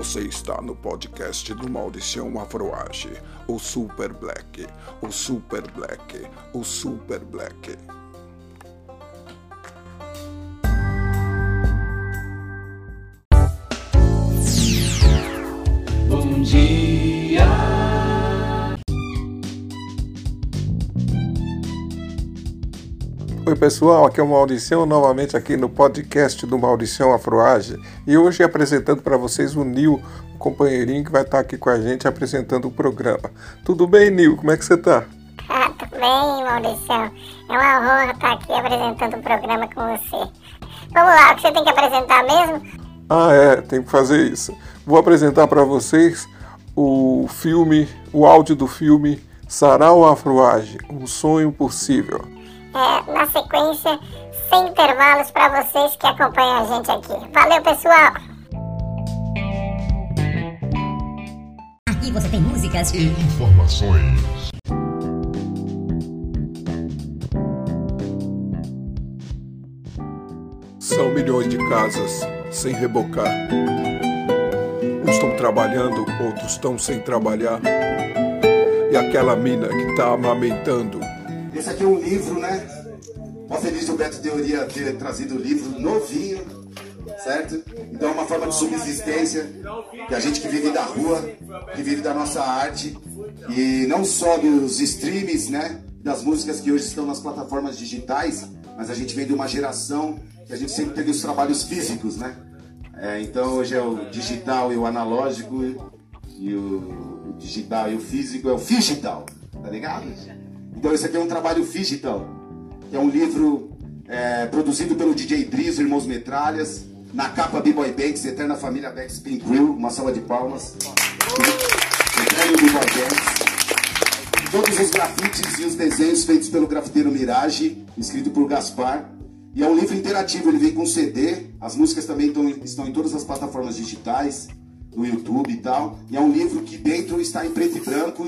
Você está no podcast do Maldição Afroage, o Super Black, o Super Black, o Super Black. Oi pessoal, aqui é o Mauricião, novamente aqui no podcast do Mauricião Afroage e hoje apresentando para vocês o Nil, o companheirinho que vai estar aqui com a gente apresentando o programa. Tudo bem, Nil? Como é que você tá? Ah, tudo bem, Mauricião. É uma honra estar aqui apresentando o programa com você. Vamos lá, o que você tem que apresentar mesmo? Ah, é, tem que fazer isso. Vou apresentar para vocês o filme, o áudio do filme Sarau Afroage, um sonho possível. É, na sequência, sem intervalos para vocês que acompanham a gente aqui. Valeu, pessoal! Aqui você tem músicas e informações. São milhões de casas sem rebocar. Uns estão trabalhando, outros estão sem trabalhar. E aquela mina que tá amamentando. Esse aqui é um livro, né? Mó feliz do Beto Teoria ter trazido o livro novinho, certo? Então é uma forma de subsistência que a gente que vive da rua, que vive da nossa arte e não só dos streams, né? Das músicas que hoje estão nas plataformas digitais, mas a gente vem de uma geração que a gente sempre teve os trabalhos físicos, né? É, então hoje é o digital e o analógico e o, o digital e o físico é o digital, tá ligado? Então esse aqui é um trabalho digital, que é um livro é, produzido pelo DJ Driz, Irmãos Metralhas, na capa B-Boy Banks, Eterna Família Banks Pin Crew, uma salva de palmas. Eterno B-Boy Banks. Todos os grafites e os desenhos feitos pelo grafiteiro Mirage, escrito por Gaspar. E é um livro interativo, ele vem com CD, as músicas também estão, estão em todas as plataformas digitais, no YouTube e tal. E é um livro que dentro está em preto e branco,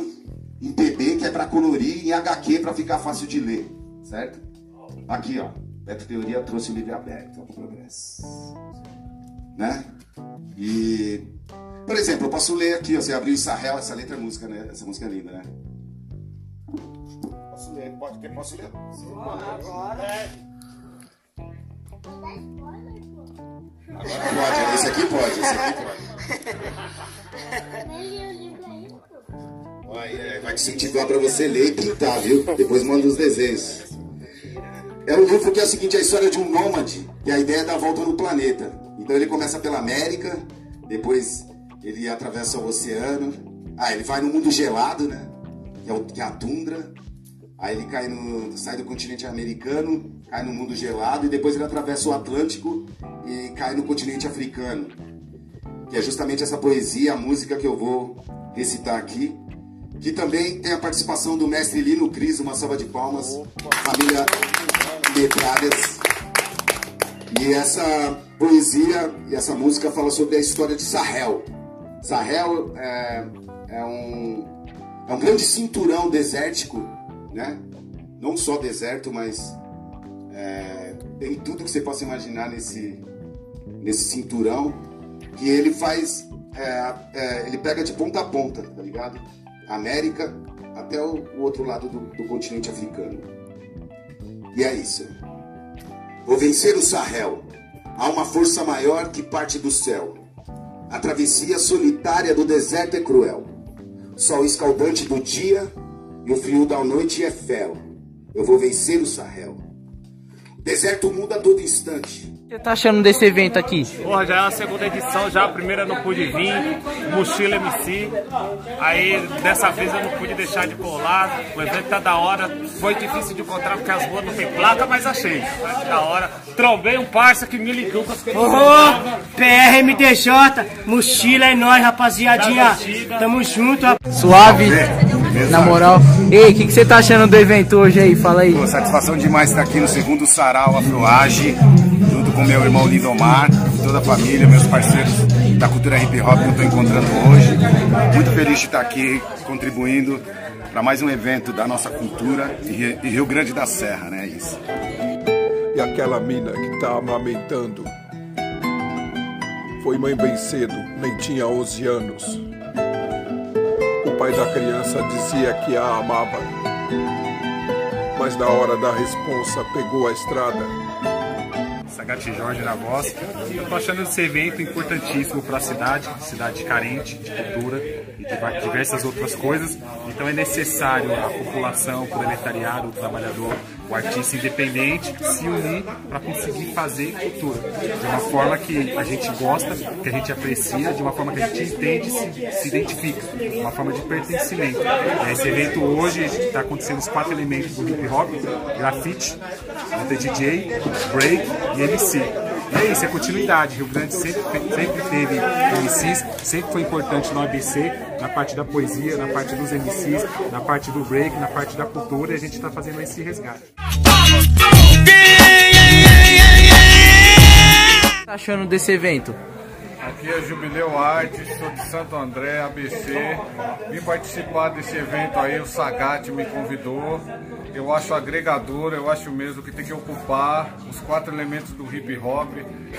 em PB, que é para colorir, e em HQ para ficar fácil de ler, certo? Aqui, ó, Beto Teoria trouxe o livro aberto ao progresso. Né? E, por exemplo, eu posso ler aqui, ó, você abriu Israel, essa letra é música, né? Essa música é linda, né? Posso ler, pode, quem posso ler? Agora. Agora pode, esse aqui pode, esse aqui pode. Vai, te incentivar para você ler e pintar, viu? Depois manda os desenhos. É um livro que é o seguinte, é a história de um nômade, que a ideia é dar volta no planeta. Então ele começa pela América, depois ele atravessa o oceano, ah, ele vai no mundo gelado, né? Que é, o, que é a tundra. Aí ele cai no, sai do continente americano, cai no mundo gelado e depois ele atravessa o Atlântico e cai no continente africano. Que é justamente essa poesia, a música que eu vou recitar aqui. Que também tem a participação do mestre Lino Cris, uma salva de palmas, família Metralhas. E essa poesia e essa música fala sobre a história de Sahel. Sahel é, é, um, é um grande cinturão desértico, né? Não só deserto, mas é, tem tudo que você possa imaginar nesse, nesse cinturão. Que ele faz, é, é, ele pega de ponta a ponta, tá ligado? América até o, outro lado do, do continente africano. E é isso. Vou vencer o Sahel. Há uma força maior que parte do céu. A travessia solitária do deserto é cruel. Sol escaldante do dia e o frio da noite é fel. Eu vou vencer o Sahel. O deserto muda a todo instante. O que você tá achando desse evento aqui? Porra, já é a segunda edição, já a primeira não pude vir, mochila MC. Aí dessa vez eu não pude deixar de colar. O evento tá da hora. Foi difícil de encontrar porque as ruas não tem placa, mas achei. Tá da hora. Trombei um parça que me ligou com as Ô, PRMDJ, mochila é nóis, rapaziadinha. Tamo junto, rapaz. Suave, na moral. Ei, o que, que você tá achando do evento hoje aí? Fala aí. Pô, satisfação demais estar aqui no segundo Sarau Afroage, junto com meu irmão Lindomar, toda a família, meus parceiros da cultura hip hop que eu estou encontrando hoje. Muito feliz de estar aqui contribuindo para mais um evento da nossa cultura e Rio Grande da Serra, né? Isso. E aquela mina que tá amamentando. Foi mãe bem cedo, nem tinha 11 anos. O pai da criança dizia que a amava, mas na hora da responsa pegou a estrada. Sagate Jorge na voz. Eu tô achando esse evento importantíssimo para a cidade, cidade carente de cultura e de diversas outras coisas. Então é necessário a população, o proletariado, o trabalhador, o artista independente se unir para conseguir fazer cultura de uma forma que a gente gosta, que a gente aprecia, de uma forma que a gente entende, se, se identifica, uma forma de pertencimento. Esse evento hoje está acontecendo os quatro elementos do hip hop: grafite, DJ, break e MC. É isso, é continuidade. Rio Grande sempre, sempre teve MCs, sempre foi importante no ABC, na parte da poesia, na parte dos MCs, na parte do break, na parte da cultura, e a gente está fazendo esse resgate. Tá achando desse evento? Aqui é Jubileu Arte, sou de Santo André, ABC. Vim participar desse evento aí, o Sagat me convidou. Eu acho agregador, eu acho mesmo que tem que ocupar os quatro elementos do hip hop,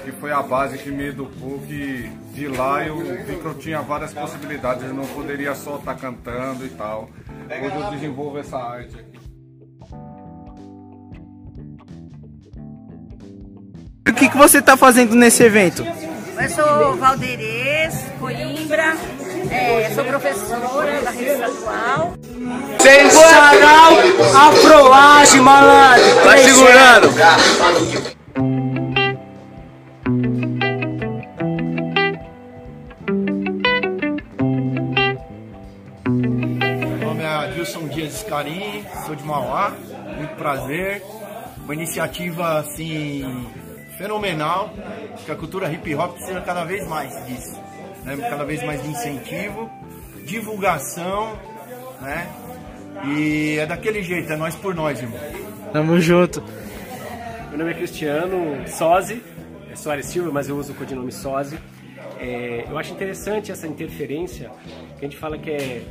que foi a base que me educou, que de lá eu vi que eu tinha várias possibilidades, eu não poderia só estar tá cantando e tal. Hoje eu desenvolvo essa arte aqui. O que, que você está fazendo nesse evento? Eu sou Valderez Coimbra, é, sou professora da rede estadual. Sensacional Afroage, malandro! Tá segurando! Meu nome é Adilson Dias Escarim, sou de Mauá, muito prazer. Uma iniciativa assim fenomenal, que a cultura hip hop precisa cada vez mais disso, né? cada vez mais de incentivo, divulgação, né? E é daquele jeito, é nós por nós, irmão. Tamo junto. Meu nome é Cristiano Sozi, é Soares Silva, mas eu uso o codinome Sozi. É, eu acho interessante essa interferência, que a gente fala que é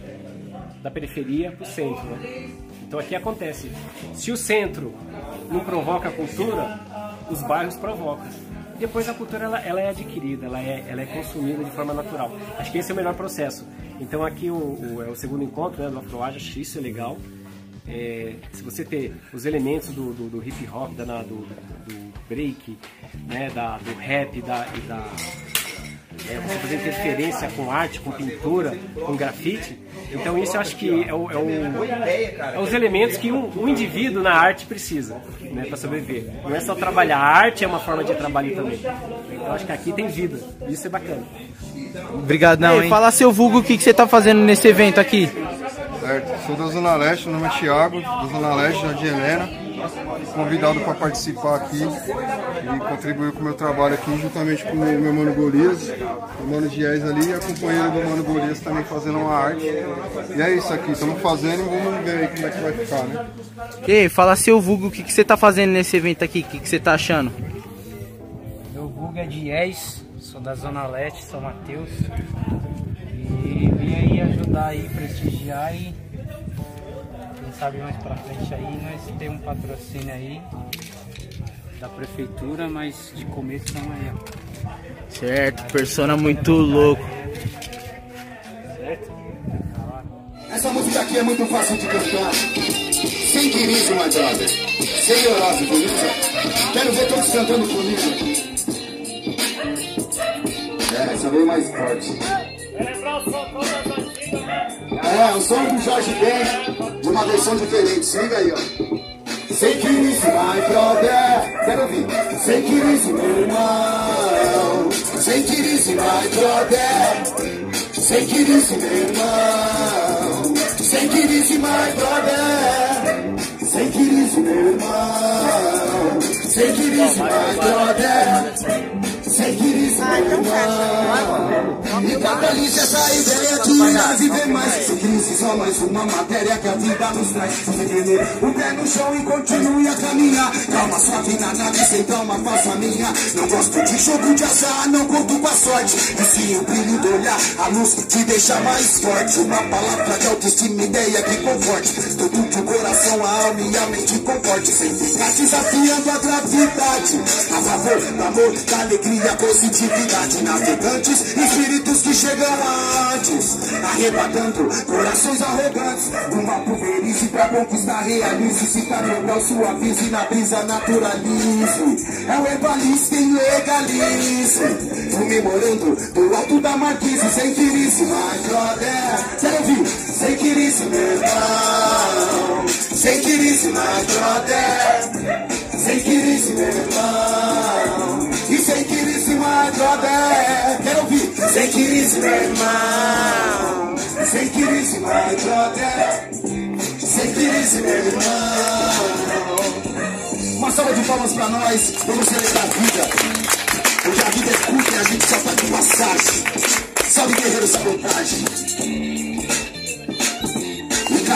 da periferia para o centro. Né? Então aqui acontece, se o centro não provoca a cultura, os bairros provocam. Depois a cultura ela, ela, é adquirida, ela é, ela é consumida de forma natural. Acho que esse é o melhor processo. Então aqui o, o é o segundo encontro né, do Afroage, acho isso é legal. É, se você ter os elementos do, do, do hip hop, da, do, do break, né, da, do rap da, e da, é, você fazer interferência com arte, com pintura, com grafite. Então isso eu acho que é, o, é, o, é os elementos que um, um, indivíduo na arte precisa né, para sobreviver. Não é só trabalhar, a arte é uma forma de trabalho também. Então acho que aqui tem vida, isso é bacana. Obrigado, não, Ei, Fala seu vulgo, o que, que você está fazendo nesse evento aqui? Certo, sou da Zona Leste, meu nome é Thiago, da Zona Leste, Jardim Helena convidado para participar aqui e contribuir com o meu trabalho aqui, juntamente com o meu mano Golias, o mano Gies ali e a companheira do mano Golias também fazendo uma arte. E é isso aqui, estamos fazendo e vamos ver aí como é que vai ficar, né? E fala seu vulgo, o que, que você está fazendo nesse evento aqui? O que, que você está achando? Meu vulgo é Gies, sou da Zona Leste, São Mateus. E vim aí ajudar aí, prestigiar e sabe mais pra frente aí nós temos um patrocínio aí da prefeitura, mas de começo estamos aí, ó. Certo, persona muito louco. Certo? Essa música aqui é muito fácil de cantar. Sem querismo, my brother. Sem neurose, beleza? Quero ver todos cantando comigo. É, essa veio mais forte. É, o som do Jorge Ben, de uma versão diferente. Se aí, ó. Sei que isso, my brother. Quero ouvir. Sei que isso, meu irmão. Sei que isso, my brother. Sei que isso, meu irmão. Sei que isso, my brother. Sei que isso, meu irmão. Sei que isso, my brother. Sem querer ah, então fecha. E capitaliza essa ideia de irá viver mais. Sem crise, só mais uma matéria que a vida nos traz. Você entender? O pé no chão e continue a caminhar. Calma, suave na nave, sem calma, faça a minha. Não gosto de jogo de azar, não conto com a sorte. E sim o brilho do olhar, a luz te deixa mais forte. Uma palavra de autoestima, ideia que conforte. Tudo que o coração, a alma e a mente comporte. Sem ficar desafiando a gravidade. A favor do amor, da alegria a positividade navegantes, espírito espíritos que chegam antes, arrebatando corações arrogantes. Uma pulverize pra conquistar, realize. Se grau, suavize, na brisa naturalize. É o herbalista quem legalize. Comemorando do alto da marquise, sem quirice, brother. Quero ouvir, sem quirice, meu irmão. Sem quirice, my brother. Sem quirice, meu irmão. My brother. Quero ouvir, quirice, meu irmão. Sem quirice, my brother. Sem quirice, meu irmão. Uma salva de palmas pra nós. Vamos celebrar a vida. Hoje a vida é curta e a gente só tá de passagem. Salve guerreiro sabotagem.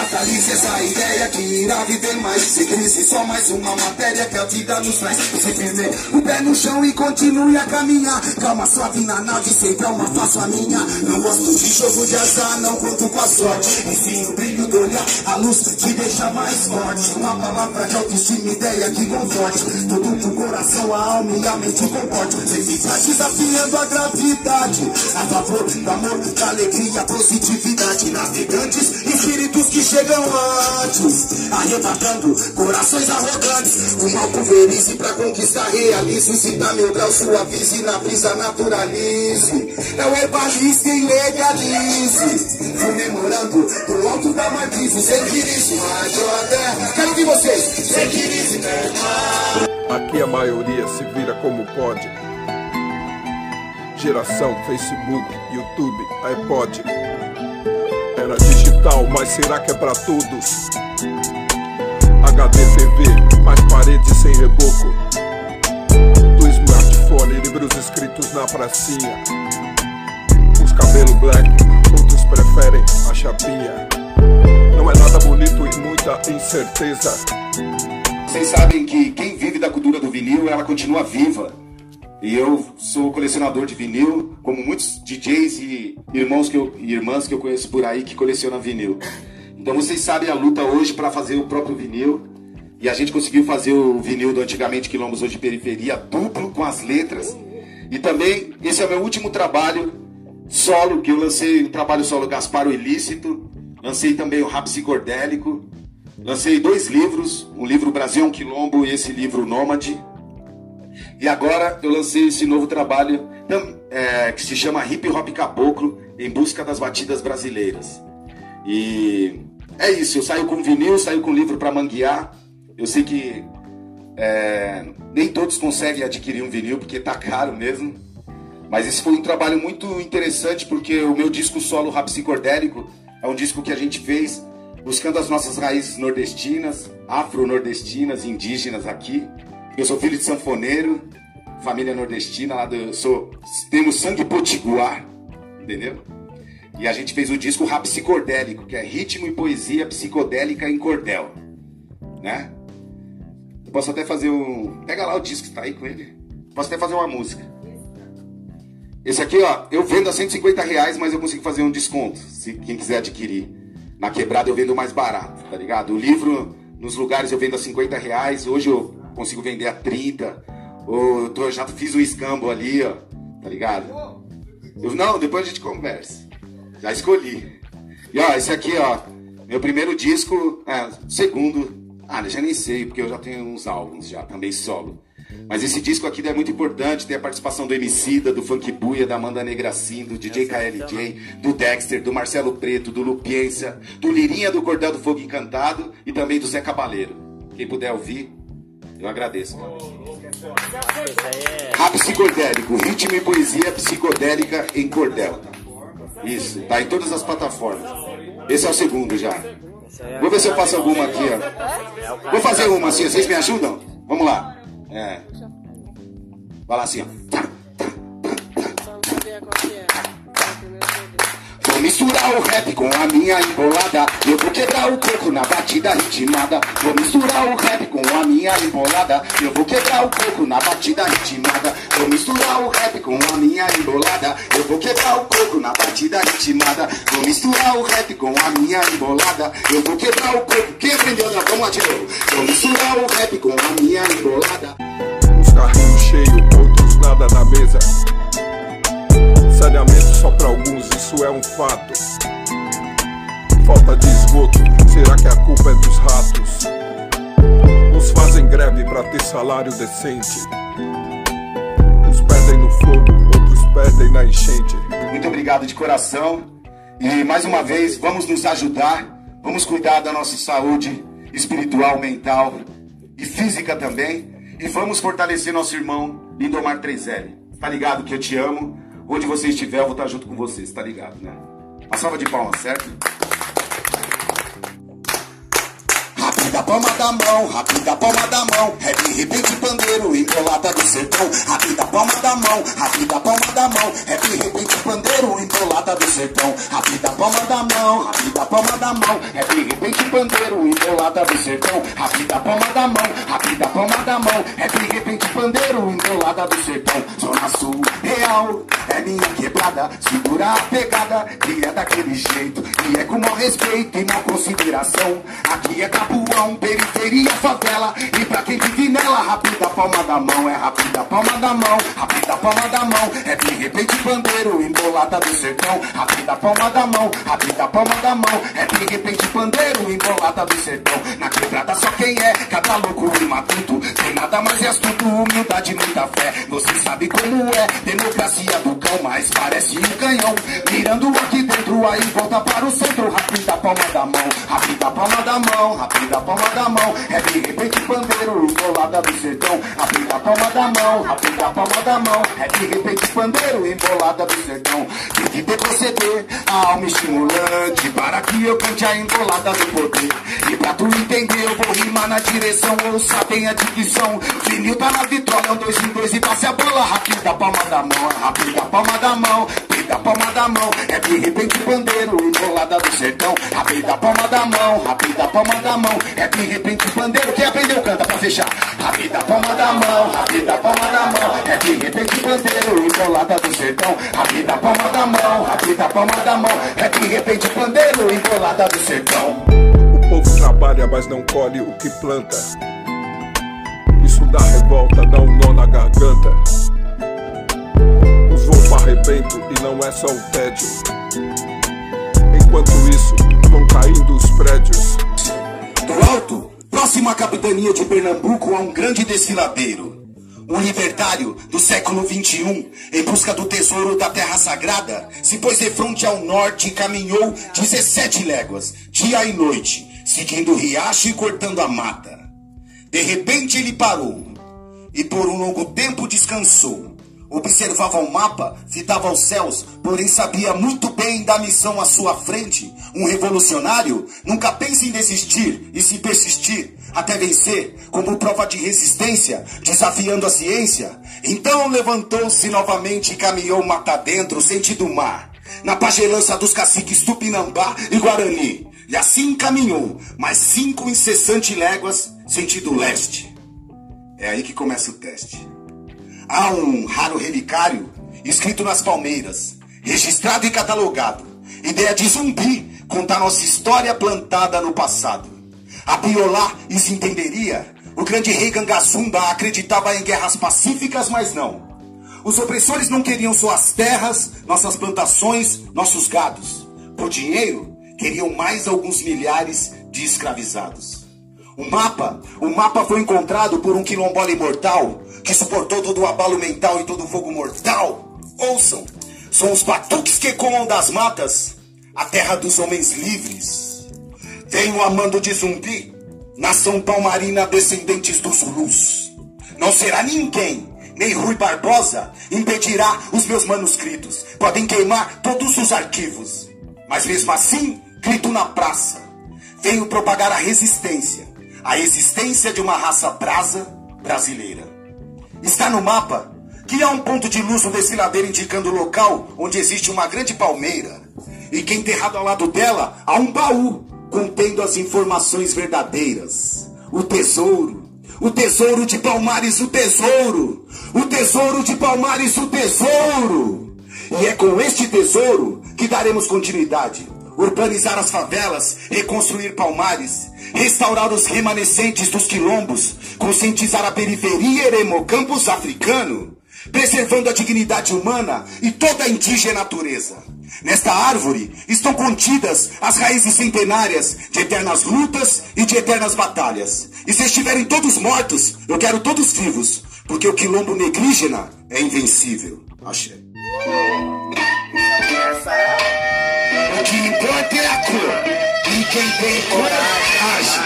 E catalice essa ideia que irá viver mais. Sem crise, só mais uma matéria que a vida nos traz. Você firme, o pé no chão e continue a caminhar. Calma, suave na nave, sempre é uma faço a minha. Não gosto de jogo de azar, não conto com a sorte. Enfim, o brilho do olhar, a luz te deixa mais forte. Uma palavra de autoestima, ideia que conforte. Tudo pro coração, a alma e a mente comporte. Você fica desafiando a gravidade. A favor do amor, da alegria, positividade. Navegantes, espíritos que chegam antes, arrebatando corações arrogantes. O mal pulverize pra conquistar, realize. Se dá meu grau, suavize, na brisa naturalize. É o herbalista e legalize. Comemorando do alto da marquise, sem my brother. Quero ouvir vocês, sem irmão. Aqui a maioria se vira como pode. Geração Facebook, YouTube, iPod. Era digital, mas será que é pra todos? HD TV, mais paredes sem reboco. Do smartphone, livros escritos na pracinha. Os cabelo black, outros preferem a chapinha. Não é nada bonito e muita incerteza. Vocês sabem que quem vive da cultura do vinil, ela continua viva. E eu sou colecionador de vinil, como muitos DJs e irmãos que eu, irmãs que eu conheço por aí que colecionam vinil. Então vocês sabem a luta hoje para fazer o próprio vinil. E a gente conseguiu fazer o vinil do antigamente Quilombos hoje periferia duplo com as letras. E também esse é o meu último trabalho solo que eu lancei, o trabalho solo Gaspar o Ilícito. Lancei também o Rap Psicordélico. Lancei dois livros, um livro Brasil é um Quilombo e esse livro Nômade. E agora eu lancei esse novo trabalho é, que se chama Hip Hop Caboclo em busca das batidas brasileiras. E é isso, eu saio com vinil, saio com livro para manguear. Eu sei que é, nem todos conseguem adquirir um vinil porque tá caro mesmo. Mas esse foi um trabalho muito interessante porque o meu disco solo Rap Psicordélico é um disco que a gente fez buscando as nossas raízes nordestinas, afro-nordestinas, indígenas aqui. Eu sou filho de sanfoneiro, família nordestina, lá do, sou, temos sangue potiguar, entendeu? E a gente fez o disco Rap Psicordélico, que é ritmo e poesia psicodélica em cordel, né? Eu posso até fazer um... Pega lá o disco, tá aí com ele. Posso até fazer uma música. Esse aqui, ó, eu vendo a 150 reais, mas eu consigo fazer um desconto, se quem quiser adquirir. Na quebrada eu vendo mais barato, tá ligado? O livro, nos lugares eu vendo a 50 reais, hoje eu consigo vender a 30. Ou eu tô, já fiz um escambo ali, ó, tá ligado? Eu, não, depois a gente conversa. Já escolhi. E ó, esse aqui, ó, meu primeiro disco, é, segundo. Ah, já nem sei, porque eu já tenho uns álbuns já, também solo. Mas esse disco aqui é muito importante, tem a participação do Emicida, do Funk Buia, da Amanda Negracin, do DJ KLJ, do Dexter, do Marcelo Preto, do Lupiência, do Lirinha do Cordel do Fogo Encantado e também do Zé Cabaleiro. Quem puder ouvir, eu agradeço. Rap psicodélico, ritmo e poesia psicodélica em cordel. Isso, tá em todas as plataformas. Esse é o segundo já. Vou ver se eu faço alguma aqui, ó. Vou fazer uma assim, vocês me ajudam? Vamos lá. É. Vai lá assim, ó. Misturar o rap com a minha embolada. Eu vou quebrar o coco na batida ritmada. Vou misturar o rap com a minha embolada. Eu vou quebrar o coco na batida ritmada. Vou misturar o rap com a minha embolada. Eu vou quebrar o coco na batida ritmada. Vou misturar o rap com a minha embolada. Eu vou quebrar o coco. Quem aprendeu? Não, vamos de novo. Vou misturar o rap com a minha embolada. Uns carrinhos cheios, outros nada na mesa. Saneamento só para alguns isso é um fato. Falta de esgoto, será que a culpa é dos ratos? Uns fazem greve para ter salário decente. Uns perdem no fogo, outros perdem na enchente. Muito obrigado de coração. E mais uma vez, vamos nos ajudar, vamos cuidar da nossa saúde espiritual, mental e física também. E vamos fortalecer nosso irmão Lindomar 3L. Tá ligado que eu te amo? Onde você estiver, eu vou estar junto com vocês, tá ligado, né? Uma salva de palmas, certo? Rápida palma da mão, rápida palma da mão. É de repente pandeiro, embolada do sertão. Rápida palma da mão, rápida palma da mão. É de repente pandeiro, embolada do sertão. Rápida palma da mão, rápida palma da mão. É de repente pandeiro, embolada do sertão. Rápida palma da mão, rápida palma da mão. É de repente pandeiro, embolada do sertão. Zona Sul, é minha quebrada. Segura a pegada, é daquele jeito. E é com maior respeito e maior consideração. Aqui é Tabuão, periferia, favela. E pra quem vive nela, rápida palma da mão. É rápida palma da mão, rápida palma da mão. É de repente pandeiro, embolada do sertão. Rápida palma da mão, rápida palma da mão. É de repente pandeiro, embolada do sertão. Na quebrada só quem é, cada louco e matuto. Tem nada mais é astuto, humildade, muita fé. Você sabe como é, democracia do cão, mas parece um canhão. Mirando aqui dentro, aí volta para o centro. Rápida palma da mão, rápida palma da mão, rápida palma da mão. É de repente pandeiro, embolada do sertão. Rápida palma da mão, rápida palma da mão. É de repente pandeiro, embolada do sertão. Tem que ter proceder, a alma estimulante. Para que eu cante a embolada do poder. E pra tu entender, eu vou rimar na direção. Ouça bem a dicção. Vinil tá na vitória, um dois em dois e passe a bola. Rápida palma da mão, rápida palma da mão. Rápida palma da mão, é de repente pandeiro, embolada do sertão. Rápida palma da mão, rápida palma da mão. É de repente pandeiro, quem aprendeu canta pra fechar. Rápida palma da mão, rápida palma da mão. É de repente pandeiro, embolada do sertão. Rápida palma da mão, rápida palma da mão. É de repente pandeiro, embolada do sertão. O povo trabalha, mas não colhe o que planta. Isso dá revolta, dá um nó na garganta. Arrebento e não é só o tédio. Enquanto isso, vão caindo os prédios. Do alto, próximo à capitania de Pernambuco, há um grande desfiladeiro. Um libertário do século XXI, em busca do tesouro da terra sagrada, se pôs de fronte ao norte e caminhou 17 léguas, dia e noite, seguindo o riacho e cortando a mata. De repente ele parou e por um longo tempo descansou. Observava o mapa, fitava os céus, porém sabia muito bem da missão à sua frente. Um revolucionário nunca pensa em desistir e se persistir até vencer, como prova de resistência, desafiando a ciência. Então levantou-se novamente e caminhou mata dentro, sentido mar, na pagelança dos caciques Tupinambá e Guarani. E assim caminhou, mais cinco incessantes léguas, sentido leste. É aí que começa o teste. Há um raro relicário escrito nas palmeiras, registrado e catalogado. Ideia de zumbi, contar nossa história plantada no passado. A Biolá isso entenderia. O grande rei Gangazumba acreditava em guerras pacíficas, mas não. Os opressores não queriam suas terras, nossas plantações, nossos gados. Por dinheiro, queriam mais alguns milhares de escravizados. O mapa, o mapa foi encontrado por um quilombola imortal que suportou todo o abalo mental e todo o fogo mortal. Ouçam, são os batuques que ecoam das matas, a terra dos homens livres. Venho amando de zumbi, nação palmarina, descendentes dos Zulus. Não será ninguém, nem Rui Barbosa, impedirá os meus manuscritos. Podem queimar todos os arquivos, mas mesmo assim, grito na praça. Venho propagar a resistência, a existência de uma raça brasa brasileira. Está no mapa que há um ponto de luz no desfiladeiro indicando o local onde existe uma grande palmeira. E que enterrado ao lado dela há um baú contendo as informações verdadeiras. O tesouro. O tesouro de Palmares, o tesouro. O tesouro de Palmares, o tesouro. E é com este tesouro que daremos continuidade. Urbanizar as favelas, reconstruir Palmares, restaurar os remanescentes dos quilombos, conscientizar a periferia Eremocampus africano, preservando a dignidade humana e toda a indígena natureza. Nesta árvore estão contidas as raízes centenárias de eternas lutas e de eternas batalhas. E se estiverem todos mortos, eu quero todos vivos, porque o quilombo negrígena é invencível. Axé. Que importa é a cor. E quem tem coragem,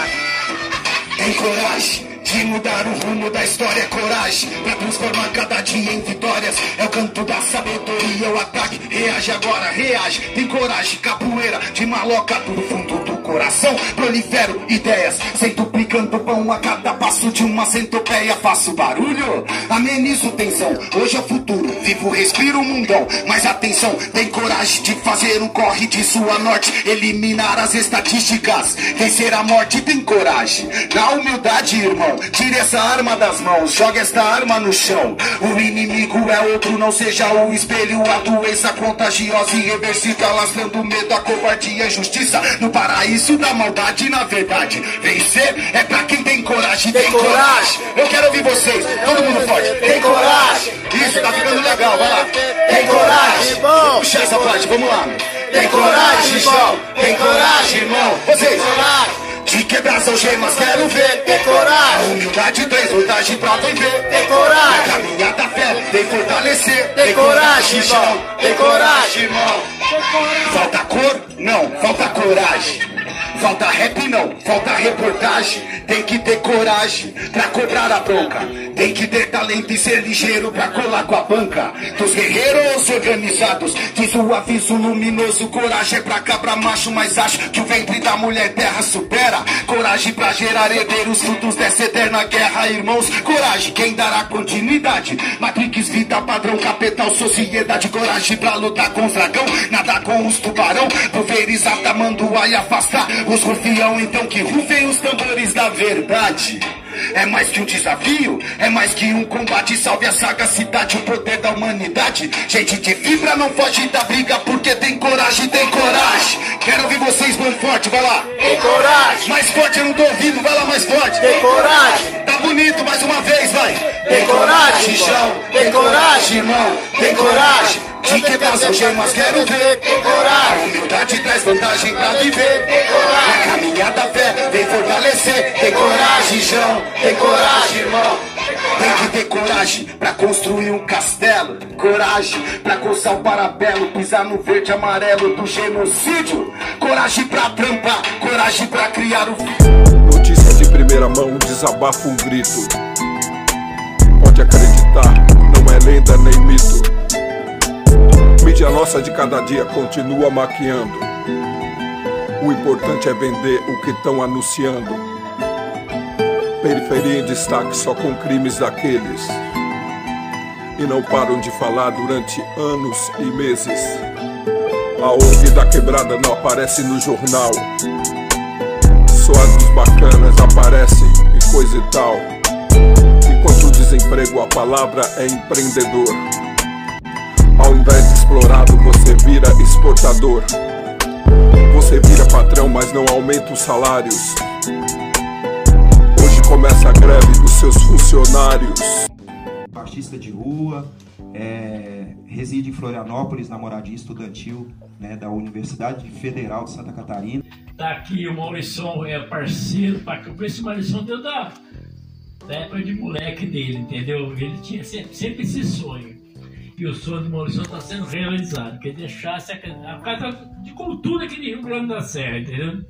tem coragem de mudar o rumo da história, coragem pra transformar cada dia em vitórias. É o canto da sabedoria, o ataque. Reage agora, reage. Tem coragem, capoeira de maloca do fundo do coração. Prolifero ideias, sem duplicando pão a cada passo de uma centopeia. Faço barulho, amenizo tensão. Hoje é o futuro, vivo, respiro o mundão. Mas atenção, tem coragem de fazer um corre de sua norte. Eliminar as estatísticas, vencer a morte. Tem coragem, na humildade, irmão. Tire essa arma das mãos, jogue esta arma no chão. O inimigo é outro, não seja o espelho. A doença contagiosa e irreversível, alastrando medo, a covardia e a injustiça. No paraíso da maldade, na verdade. Vencer é pra quem tem coragem, tem, coragem. Eu quero ouvir vocês, todo mundo forte. Tem coragem. Isso, tá ficando legal, vai lá. Tem coragem. Puxa essa parte, vamos lá. Tem coragem, irmão. Tem coragem, irmão. Vocês. De quebrar as algemas, quero ver coragem. Humildade traz vantagem pra viver coragem. A caminhada fé vem fortalecer coragem, irmão. coragem, irmão. Falta cor? Não, falta coragem Falta rap não, falta reportagem. Tem que ter coragem pra cobrar a bronca. Tem que ter talento e ser ligeiro pra colar com a banca. Dos guerreiros organizados Diz o aviso luminoso. Coragem é pra cabra macho Mas acho que o ventre da mulher terra supera. Coragem pra gerar herdeiros Frutos dessa eterna guerra, irmãos. Coragem, quem dará continuidade? Matrix, vida, padrão, capital, sociedade. Coragem pra lutar com os dragão Nada com os tubarão. Pulverizar, tamanduá e afastar os rufião, então que rufem os tambores da verdade. É mais que um desafio, é mais que um combate. Salve a sagacidade, o poder da humanidade. Gente de fibra não foge da briga porque tem coragem, tem coragem. Quero ouvir vocês bem forte, vai lá. Tem coragem. Mais forte eu não tô ouvindo, vai lá mais forte. Tem coragem. Tá bonito mais uma vez, vai. Tem coragem, chão. Tem coragem, irmão. Tem coragem. De quebrar as algemas, quero ver. A humildade traz vantagem pra viver. A caminhada fé vem fortalecer. Tem coragem, João. Tem coragem, irmão. Tem que ter coragem pra construir um castelo. Coragem pra coçar o parabelo. Pisar no verde amarelo do genocídio. Coragem pra trampar. Coragem pra criar o Notícia de primeira mão, desabafo um grito. Pode acreditar, não é lenda nem mito. Mídia nossa de cada dia continua maquiando. O importante é vender o que estão anunciando. Periferia em destaque só com crimes daqueles. E não param de falar durante anos e meses. A ONG da quebrada não aparece no jornal. Só as dos bacanas aparecem e coisa e tal. Enquanto o desemprego, a palavra é empreendedor. Ao invés explorado, você vira exportador. Você vira patrão, mas não aumenta os salários. Hoje começa a greve dos seus funcionários. Artista de rua, é, reside em Florianópolis, na moradia estudantil né, da Universidade Federal de Santa Catarina. Tá aqui, o Maurício é parceiro, pra, eu conheço o Maurício desde a da época de moleque dele, entendeu? Ele tinha sempre, sempre esse sonho. E o sonho do Maurício está sendo realizado, que é deixasse a, a casa de cultura aqui de Rio Grande da Serra, entendeu?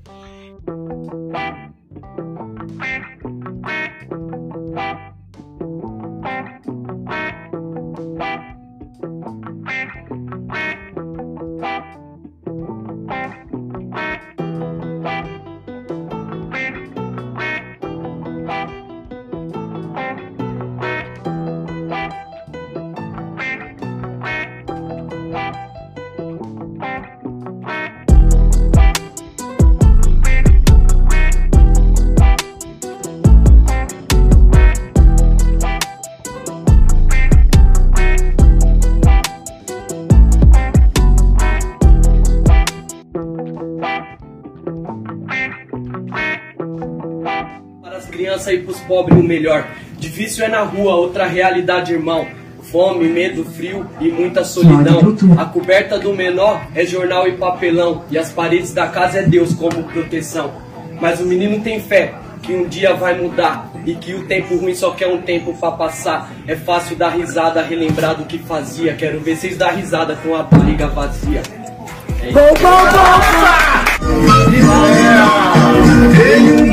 Para e para pobres o melhor. Difícil é na rua, outra realidade, irmão. Fome, medo, frio e muita solidão. A coberta do menor é jornal e papelão. E as paredes da casa é Deus como proteção. Mas o menino tem fé que um dia vai mudar. E que o tempo ruim só quer um tempo pra passar. É fácil dar risada, relembrar do que fazia. Quero ver vocês dar risada com a barriga vazia.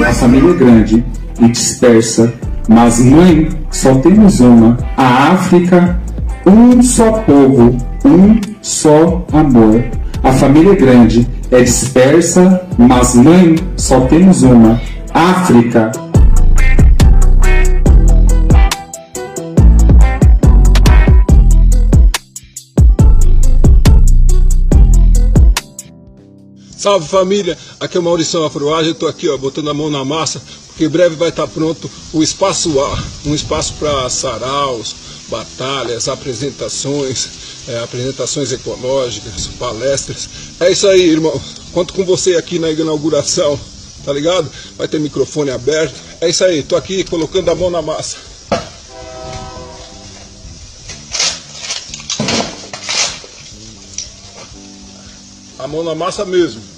A família é grande e dispersa, mas mãe só temos uma. A África, um só povo, um só amor. A família é grande, é dispersa, mas mãe só temos uma. África. Salve família, aqui é o Maurição Afroage, eu estou aqui ó, botando a mão na massa, em breve vai estar pronto o Espaço A, um espaço para saraus, batalhas, apresentações, é, apresentações ecológicas, palestras. É isso aí, irmão. Conto com você aqui na inauguração, tá ligado? Vai ter microfone aberto. É isso aí, tô aqui colocando a mão na massa. A mão na massa mesmo.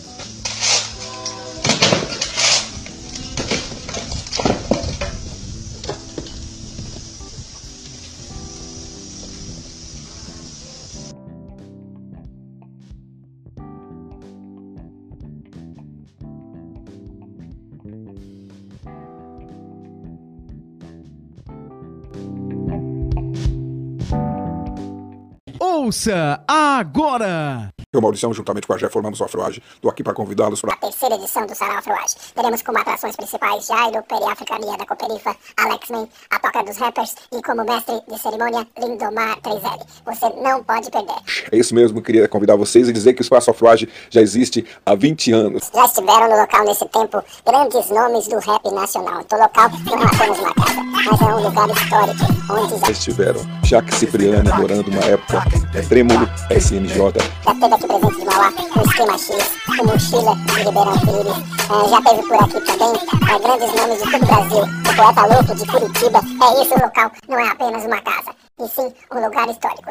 Ouça agora! Eu, Mauricião, juntamente com a Jé, formamos o Afroage. Estou aqui para convidá-los para a terceira edição do Sarau Afroage. Teremos como atrações principais Jairo, Periafricania da Coperifa, Alex Man, a Toca dos Rappers e como mestre de cerimônia, Lindomar 3L. Você não pode perder. É isso mesmo, queria convidar vocês e dizer que o Espaço Afroage já existe há 20 anos. Já estiveram no local nesse tempo grandes nomes do rap nacional. O local não é apenas uma casa, mas é um lugar histórico onde já estiveram Jaque Cipriano adorando uma época, é Trêmulo, SNJ. Já teve aqui presente de Mauá, o Esquema X, o Mochila de Ribeirão Pires. É, já teve por aqui também é, grandes nomes de todo o Brasil. O Poeta Louco de Curitiba. É isso, o local não é apenas uma casa e sim um lugar histórico.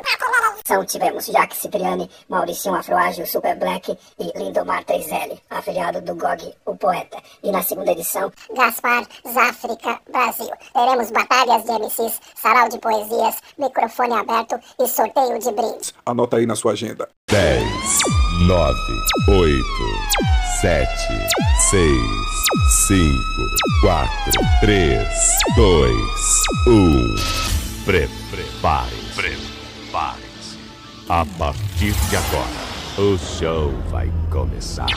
São tivemos Jaque Cipriani, Mauricinho Afroage, o Super Black e Lindomar 3L, afiliado do GOG, o poeta. E na segunda edição, Gaspar Záfrica Brasil. Teremos batalhas de MCs, sarau de poesias, microfone aberto e sorteio de brindes. Anota aí na sua agenda. 10, 9, 8, 7, 6, 5, 4, 3, 2, 1. Prepare-se. Prepare-se. A partir de agora, o show vai começar.